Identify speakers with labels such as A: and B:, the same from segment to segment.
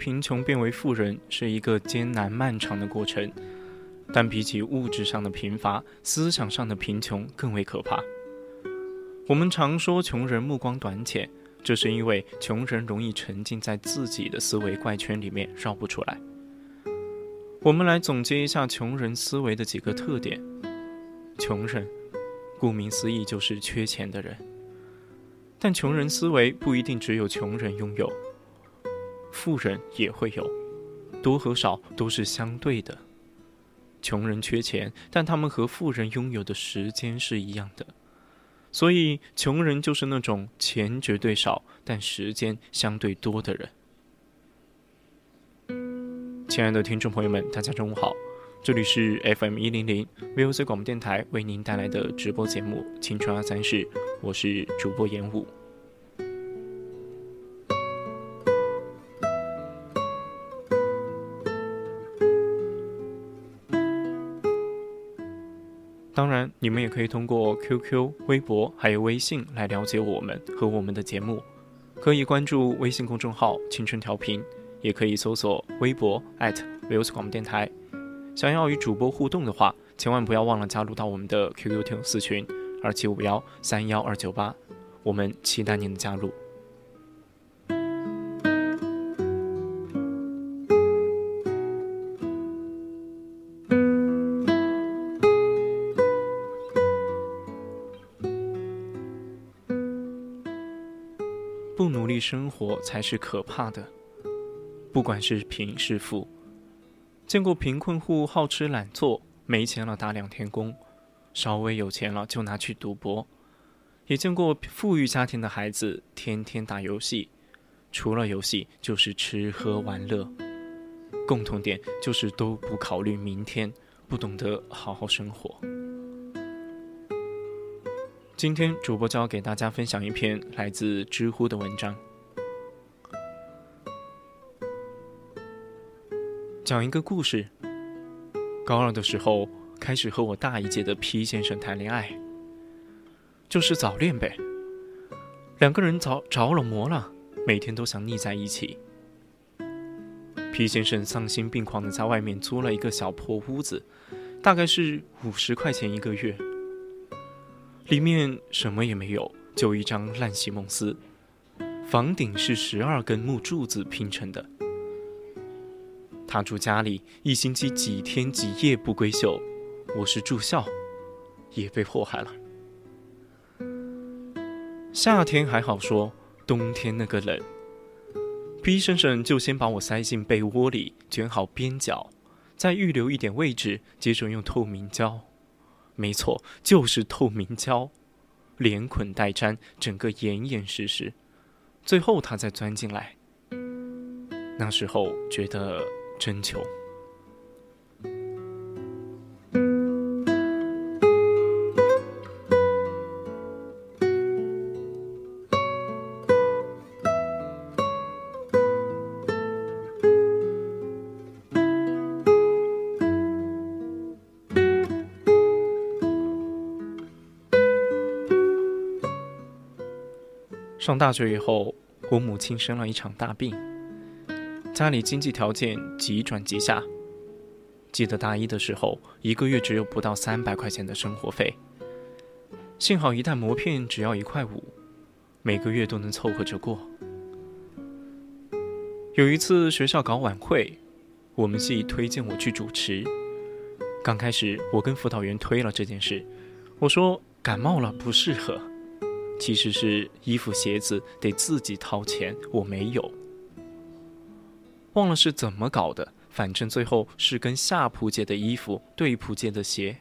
A: 贫穷变为富人是一个艰难漫长的过程，但比起物质上的贫乏，思想上的贫穷更为可怕。我们常说穷人目光短浅，这是因为穷人容易沉浸在自己的思维怪圈里面绕不出来。我们来总结一下穷人思维的几个特点：穷人，顾名思义就是缺钱的人，但穷人思维不一定只有穷人拥有。富人也会有，多和少都是相对的。穷人缺钱，但他们和富人拥有的时间是一样的，所以穷人就是那种钱绝对少，但时间相对多的人。亲爱的听众朋友们，大家中午好，这里是 FM 一零零 VOC 广播电台为您带来的直播节目《青春二三事》，我是主播严武。你们也可以通过 QQ、微博还有微信来了解我们和我们的节目。可以关注微信公众号“青春调频”，也可以搜索微博 @VOS 广播电台。想要与主播互动的话，千万不要忘了加入到我们的 QQ 听友四群二七五幺三幺二九八，我们期待您的加入。力生活才是可怕的，不管是贫是富。见过贫困户好吃懒做，没钱了打两天工，稍微有钱了就拿去赌博；也见过富裕家庭的孩子天天打游戏，除了游戏就是吃喝玩乐。共同点就是都不考虑明天，不懂得好好生活。今天主播就要给大家分享一篇来自知乎的文章，讲一个故事。高二的时候，开始和我大一届的 P 先生谈恋爱，就是早恋呗。两个人着着了魔了，每天都想腻在一起。P 先生丧心病狂的在外面租了一个小破屋子，大概是五十块钱一个月。里面什么也没有，就一张烂席梦思。房顶是十二根木柱子拼成的。他住家里，一星期几天几夜不归宿。我是住校，也被祸害了。夏天还好说，冬天那个冷。B 先生就先把我塞进被窝里，卷好边角，再预留一点位置，接着用透明胶。没错，就是透明胶，连捆带粘，整个严严实实。最后他再钻进来。那时候觉得真穷。上大学以后，我母亲生了一场大病，家里经济条件急转急下，记得大一的时候，一个月只有不到三百块钱的生活费。幸好一袋馍片只要一块五，每个月都能凑合着过。有一次学校搞晚会，我们系推荐我去主持。刚开始我跟辅导员推了这件事，我说感冒了不适合。其实是衣服鞋子得自己掏钱，我没有。忘了是怎么搞的。反正最后是跟下铺借的衣服，对铺借的鞋。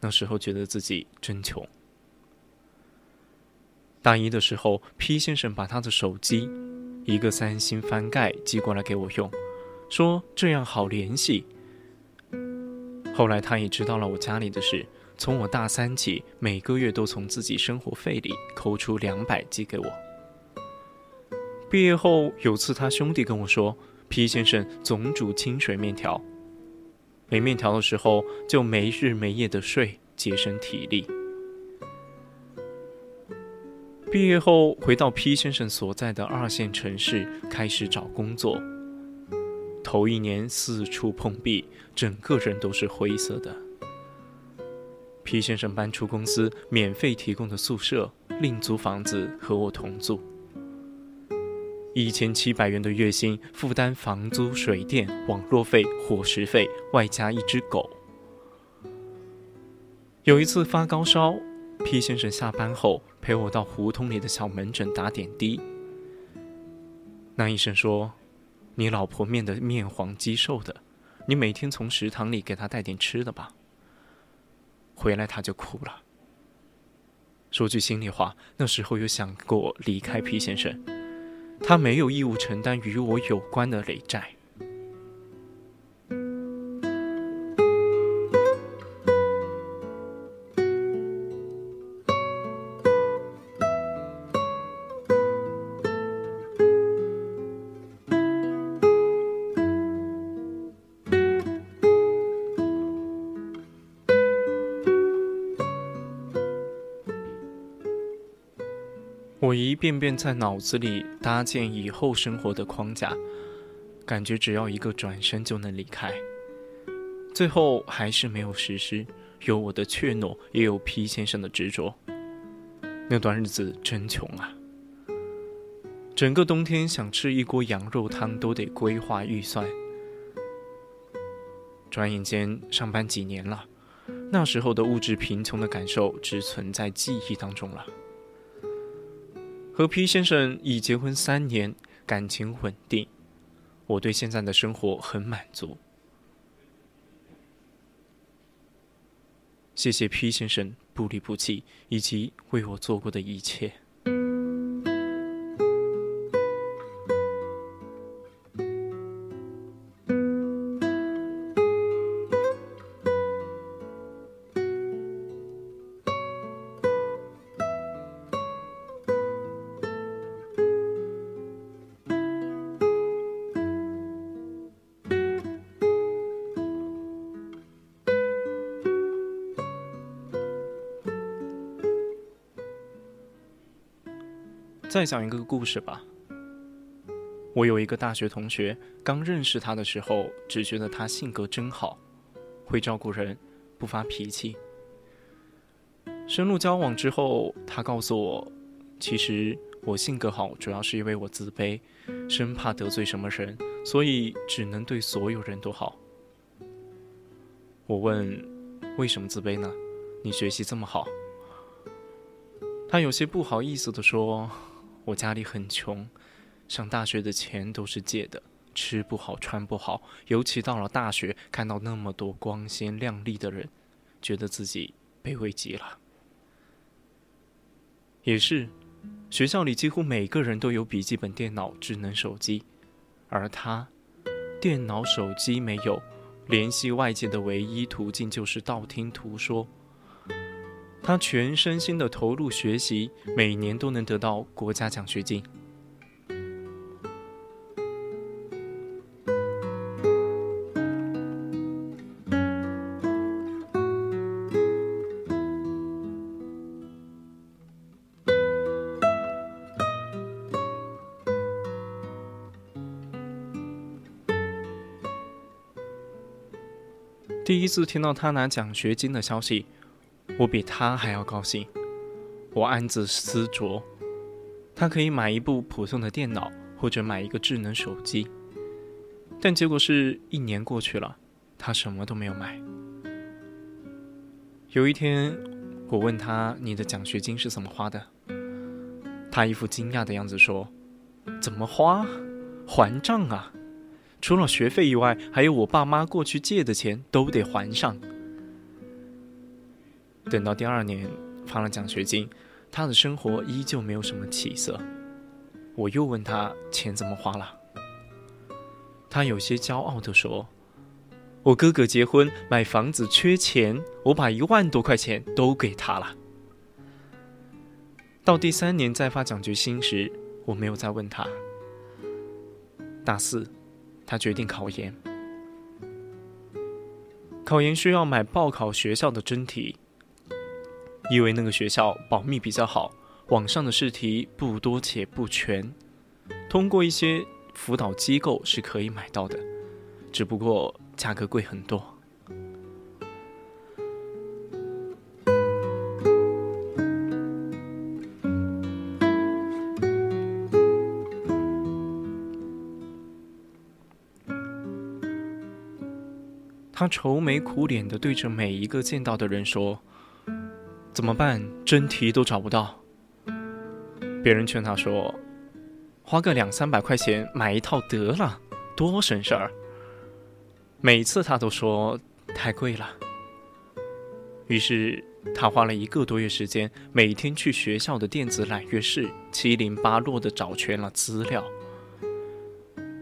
A: 那时候觉得自己真穷。大一的时候，P 先生把他的手机，一个三星翻盖寄过来给我用，说这样好联系。后来他也知道了我家里的事，从我大三起，每个月都从自己生活费里抠出两百寄给我。毕业后有次他兄弟跟我说。P 先生总煮清水面条，没面条的时候就没日没夜的睡，节省体力。毕业后回到 P 先生所在的二线城市，开始找工作。头一年四处碰壁，整个人都是灰色的。P 先生搬出公司免费提供的宿舍，另租房子和我同住。一千七百元的月薪，负担房租、水电、网络费、伙食费，外加一只狗。有一次发高烧，P 先生下班后陪我到胡同里的小门诊打点滴。那医生说：“你老婆面的面黄肌瘦的，你每天从食堂里给她带点吃的吧。”回来他就哭了。说句心里话，那时候有想过离开皮先生。他没有义务承担与我有关的累债。遍遍在脑子里搭建以后生活的框架，感觉只要一个转身就能离开，最后还是没有实施。有我的怯懦，也有 P 先生的执着。那段日子真穷啊！整个冬天想吃一锅羊肉汤都得规划预算。转眼间上班几年了，那时候的物质贫穷的感受只存在记忆当中了。和 P 先生已结婚三年，感情稳定，我对现在的生活很满足。谢谢 P 先生不离不弃，以及为我做过的一切。再讲一个故事吧。我有一个大学同学，刚认识他的时候，只觉得他性格真好，会照顾人，不发脾气。深入交往之后，他告诉我，其实我性格好，主要是因为我自卑，生怕得罪什么人，所以只能对所有人都好。我问，为什么自卑呢？你学习这么好？他有些不好意思地说。我家里很穷，上大学的钱都是借的，吃不好穿不好，尤其到了大学，看到那么多光鲜亮丽的人，觉得自己卑微极了。也是，学校里几乎每个人都有笔记本电脑、智能手机，而他，电脑、手机没有，联系外界的唯一途径就是道听途说。他全身心的投入学习每年都能得到国家奖学金。第一次听到他拿奖学金的消息我比他还要高兴。我暗自思酌，他可以买一部普通的电脑，或者买一个智能手机。但结果是一年过去了，他什么都没有买。有一天，我问他：“你的奖学金是怎么花的？”他一副惊讶的样子说：“怎么花？还账啊！除了学费以外，还有我爸妈过去借的钱都得还上。”等到第二年发了奖学金，他的生活依旧没有什么起色。我又问他钱怎么花了。他有些骄傲地说：“我哥哥结婚买房子缺钱，我把一万多块钱都给他了。”到第三年再发奖学金时，我没有再问他。大四，他决定考研。考研需要买报考学校的真题，因为那个学校保密比较好，网上的试题不多且不全，通过一些。辅导机构是可以买到的，只不过价格贵很多。他愁眉苦脸的对着每一个见到的人说：“怎么办？真题都找不到。”别人劝他说。花个两三百块钱买一套得了，多省事儿。每次他都说太贵了。于是他花了一个多月时间，每天去学校的电子揽月室，七零八落的找全了资料。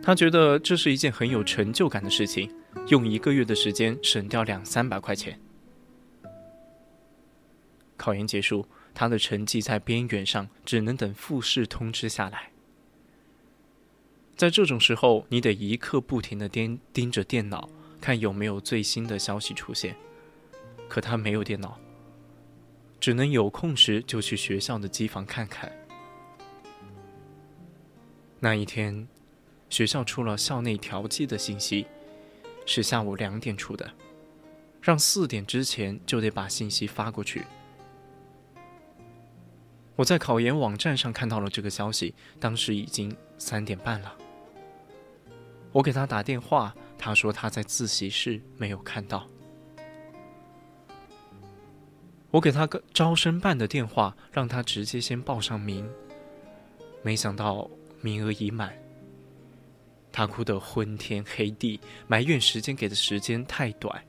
A: 他觉得这是一件很有成就感的事情，用一个月的时间省掉两三百块钱。考研结束，他的成绩在边缘上，只能等复试通知下来。在这种时候，你得一刻不停的盯盯着电脑，看有没有最新的消息出现。可他没有电脑，只能有空时就去学校的机房看看。那一天，学校出了校内调剂的信息，是下午两点出的，让四点之前就得把信息发过去。我在考研网站上看到了这个消息，当时已经三点半了。我给他打电话，他说他在自习室没有看到。我给他个招生办的电话，让他直接先报上名，没想到名额已满。他哭得昏天黑地，埋怨时间给的时间太短，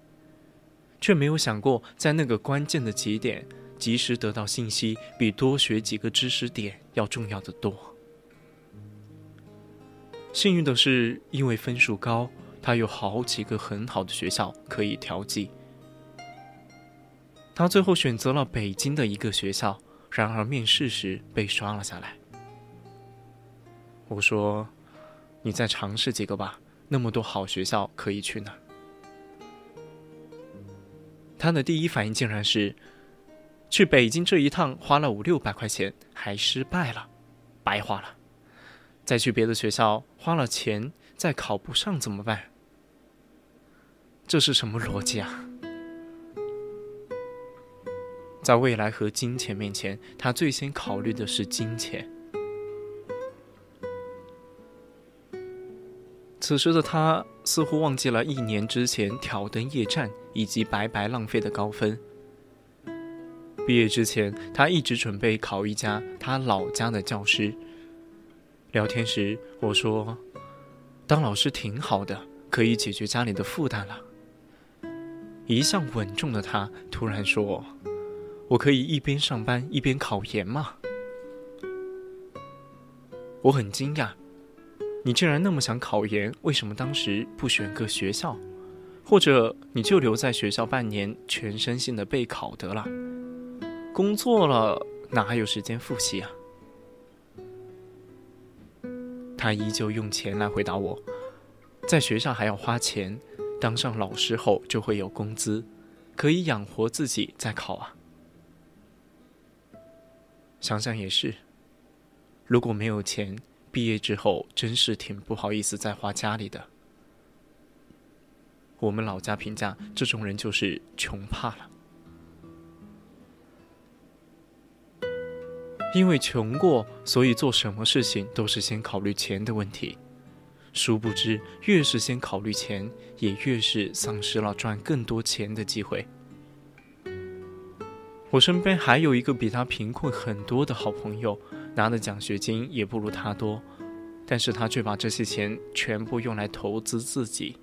A: 却没有想过在那个关键的节点，及时得到信息比多学几个知识点要重要的多。幸运的是，因为分数高，他有好几个很好的学校可以调剂。他最后选择了北京的一个学校，然而面试时被刷了下来。我说：“你再尝试几个吧，那么多好学校可以去呢。”他的第一反应竟然是：去北京这一趟花了五六百块钱，还失败了，白花了。再去别的学校花了钱，再考不上怎么办？这是什么逻辑啊？在未来和金钱面前，他最先考虑的是金钱。此时的他似乎忘记了一年之前挑灯夜战以及白白浪费的高分。毕业之前，他一直准备考一家他老家的教师。聊天时，我说：“当老师挺好的，可以解决家里的负担了。”一向稳重的他突然说：“我可以一边上班一边考研吗？”我很惊讶，你竟然那么想考研，为什么当时不选个学校，或者你就留在学校半年，全身心的备考得了？工作了哪还有时间复习啊？他依旧用钱来回答我，在学校还要花钱，当上老师后就会有工资，可以养活自己再考啊。想想也是，如果没有钱，毕业之后真是挺不好意思再花家里的。我们老家评价这种人就是穷怕了。因为穷过，所以做什么事情都是先考虑钱的问题。殊不知，越是先考虑钱，也越是丧失了赚更多钱的机会。我身边还有一个比他贫困很多的好朋友，拿的奖学金也不如他多，但是他却把这些钱全部用来投资自己。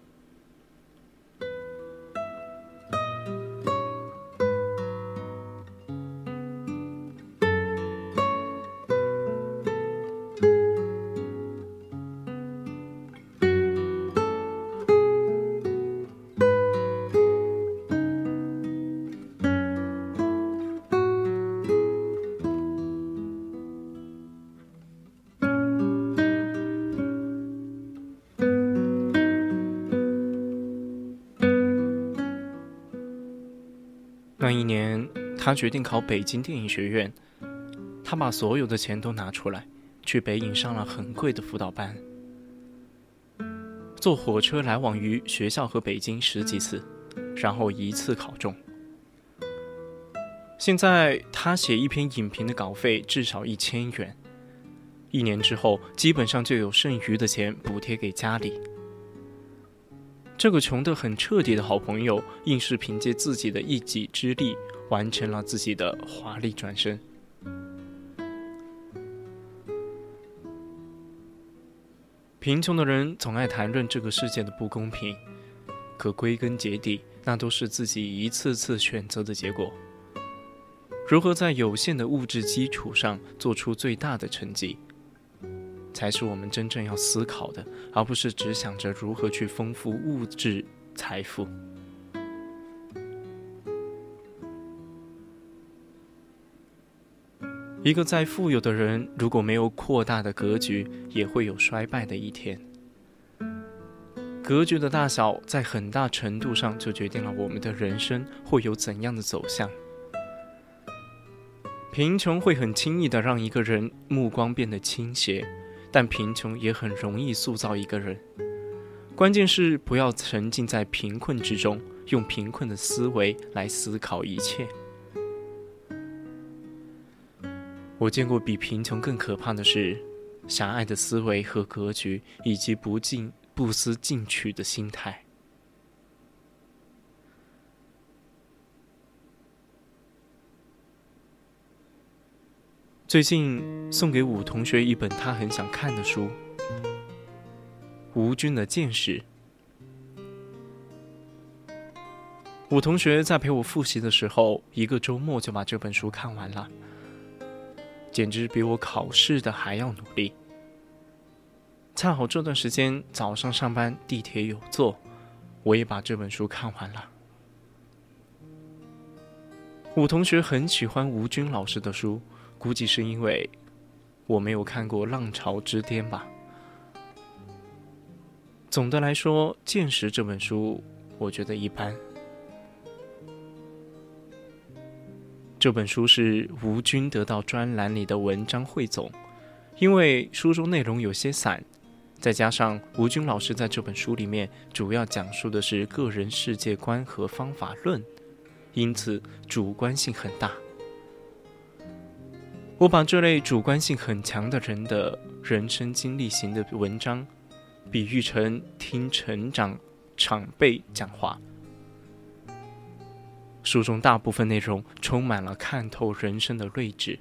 A: 那一年，他决定考北京电影学院。他把所有的钱都拿出来，去北影上了很贵的辅导班，坐火车来往于学校和北京十几次，然后一次考中。现在他写一篇影评的稿费至少一千元，一年之后基本上就有剩余的钱补贴给家里。这个穷得很彻底的好朋友，硬是凭借自己的一己之力，完成了自己的华丽转身。贫穷的人总爱谈论这个世界的不公平，可归根结底，那都是自己一次次选择的结果。如何在有限的物质基础上做出最大的成绩？才是我们真正要思考的，而不是只想着如何去丰富物质财富。一个再富有的人，如果没有扩大的格局，也会有衰败的一天。格局的大小，在很大程度上就决定了我们的人生会有怎样的走向。贫穷会很轻易的让一个人目光变得倾斜。但贫穷也很容易塑造一个人，关键是不要沉浸在贫困之中，用贫困的思维来思考一切。我见过比贫穷更可怕的是，狭隘的思维和格局，以及不进不思进取的心态。最近送给武同学一本他很想看的书，《吴军的见识》。武同学在陪我复习的时候，一个周末就把这本书看完了，简直比我考试的还要努力。恰好这段时间早上上班地铁有座，我也把这本书看完了。武同学很喜欢吴军老师的书。估计是因为我没有看过《浪潮之巅》吧。总的来说，《见识》这本书我觉得一般。这本书是吴军得到专栏里的文章汇总，因为书中内容有些散，再加上吴军老师在这本书里面主要讲述的是个人世界观和方法论，因此主观性很大。我把这类主观性很强的人的人生经历型的文章，比喻成听成长长辈讲话。书中大部分内容充满了看透人生的睿智。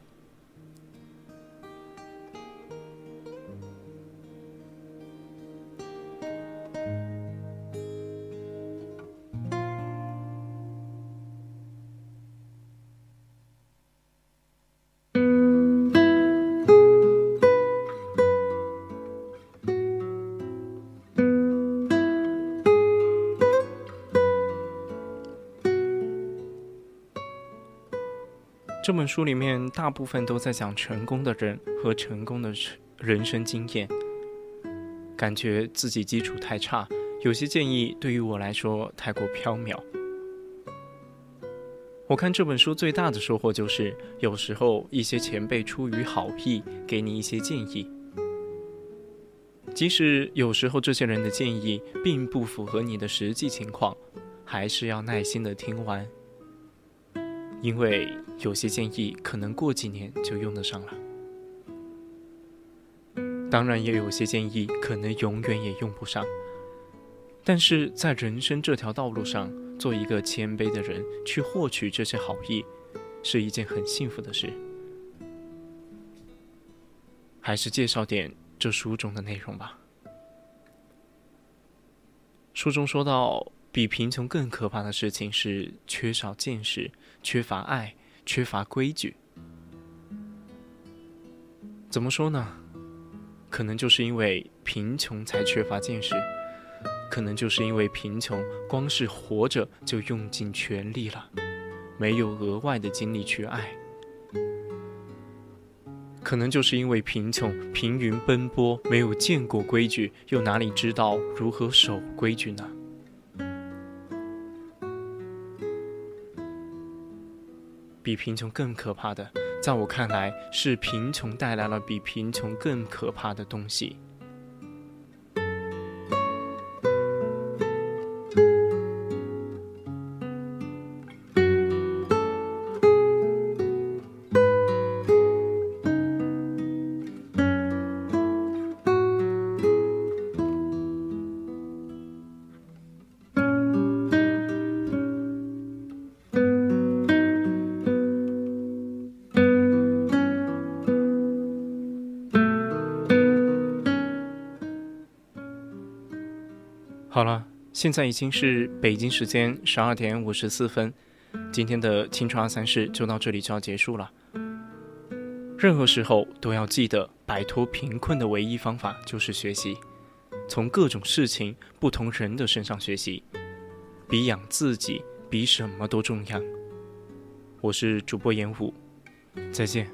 A: 这本书里面大部分都在讲成功的人和成功的成人生经验，感觉自己基础太差，有些建议对于我来说太过缥缈。我看这本书最大的收获就是，有时候一些前辈出于好意给你一些建议，即使有时候这些人的建议并不符合你的实际情况，还是要耐心的听完，因为有些建议可能过几年就用得上了。当然，也有些建议可能永远也用不上。但是在人生这条道路上，做一个谦卑的人，去获取这些好意，是一件很幸福的事。还是介绍点这书中的内容吧。书中说到，比贫穷更可怕的事情是缺少见识、缺乏爱、缺乏规矩。怎么说呢？可能就是因为贫穷才缺乏见识，可能就是因为贫穷，光是活着就用尽全力了，没有额外的精力去爱。可能就是因为贫穷，平云奔波，没有见过规矩，又哪里知道如何守规矩呢？比贫穷更可怕的，在我看来，是贫穷带来了比贫穷更可怕的东西。现在已经是北京时间十二点五十四分，今天的青春二三事就到这里就要结束了。任何时候都要记得，摆脱贫困的唯一方法就是学习，从各种事情、不同人的身上学习，比养自己比什么都重要。我是主播严武，再见。